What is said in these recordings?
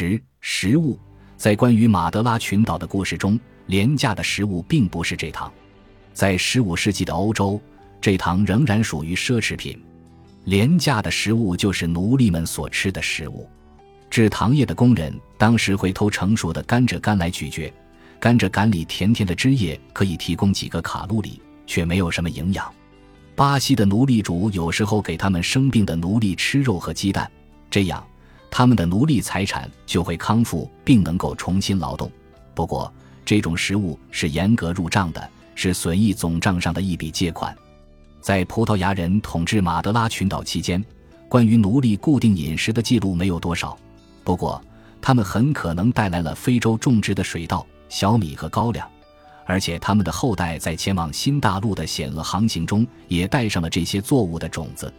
十食物，在关于马德拉群岛的故事中，廉价的食物并不是蔗糖。在十五世纪的欧洲，蔗糖仍然属于奢侈品。廉价的食物就是奴隶们所吃的食物。制糖业的工人当时会偷成熟的甘蔗干来咀嚼，甘蔗干里甜甜的汁液可以提供几个卡路里，却没有什么营养。巴西的奴隶主有时候给他们生病的奴隶吃肉和鸡蛋，这样他们的奴隶财产就会康复并能够重新劳动。不过，这种食物是严格入账的，是损益总账上的一笔借款。在葡萄牙人统治马德拉群岛期间，关于奴隶固定饮食的记录没有多少。不过，他们很可能带来了非洲种植的水稻、小米和高粱，而且他们的后代在前往新大陆的险恶航行中也带上了这些作物的种子。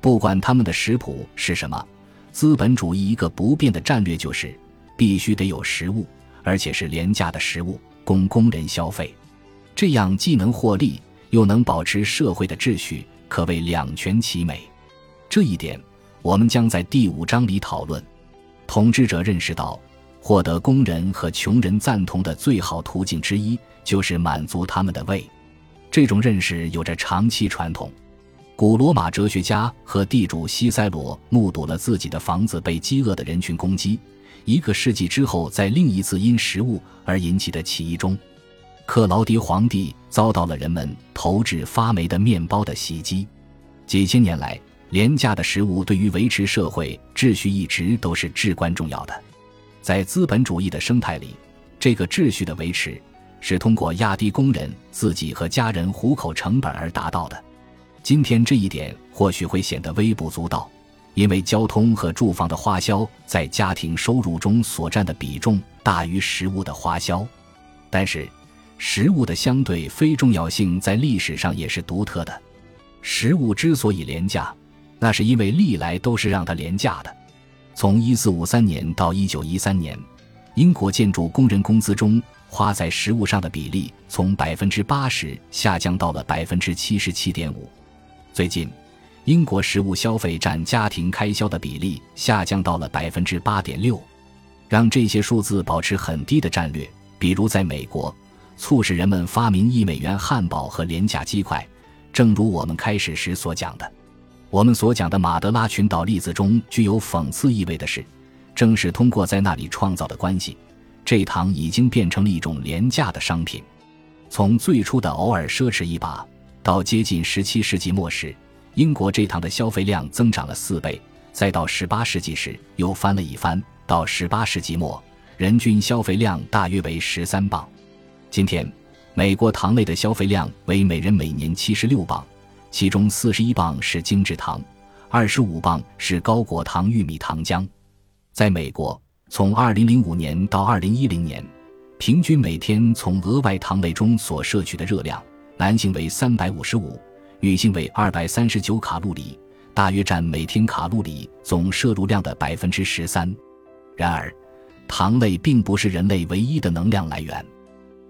不管他们的食谱是什么，资本主义一个不变的战略就是必须得有食物，而且是廉价的食物供工人消费，这样既能获利。又能保持社会的秩序，可谓两全其美。这一点，我们将在第五章里讨论。统治者认识到，获得工人和穷人赞同的最好途径之一，就是满足他们的胃。这种认识有着长期传统。古罗马哲学家和地主西塞罗目睹了自己的房子被饥饿的人群攻击。一个世纪之后，在另一次因食物而引起的起义中。克劳迪皇帝遭到了人们投掷发霉的面包的袭击。几千年来，廉价的食物对于维持社会秩序一直都是至关重要的。在资本主义的生态里，这个秩序的维持是通过压低工人自己和家人糊口成本而达到的。今天这一点或许会显得微不足道，因为交通和住房的花销在家庭收入中所占的比重大于食物的花销。但是，食物的相对非重要性在历史上也是独特的。食物之所以廉价，那是因为历来都是让它廉价的。从1453年到1913年，英国建筑工人工资中花在食物上的比例从百分之八十下降到了百分之七十七点五。最近，英国食物消费占家庭开销的比例下降到了百分之八点六。让这些数字保持很低的战略，比如在美国。促使人们发明一美元汉堡和廉价鸡块，正如我们开始时所讲的。我们所讲的马德拉群岛例子中具有讽刺意味的是，正是通过在那里创造的关系，这糖已经变成了一种廉价的商品。从最初的偶尔奢侈一把，到接近17世纪末时，英国这糖的消费量增长了四倍，再到18世纪时又翻了一番，到18世纪末，人均消费量大约为13磅。今天，美国糖类的消费量为每人每年七十六磅，其中四十一磅是精制糖，二十五磅是高果糖玉米糖浆。在美国，从二零零五年到二零一零年，平均每天从额外糖类中所摄取的热量，男性为三百五十五，女性为二百三十九卡路里，大约占每天卡路里总摄入量的百分之十三。然而，糖类并不是人类唯一的能量来源。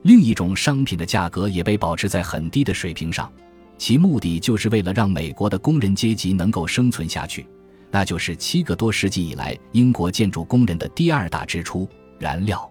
另一种商品的价格也被保持在很低的水平上，其目的就是为了让美国的工人阶级能够生存下去，那就是七个多世纪以来英国建筑工人的第二大支出——燃料。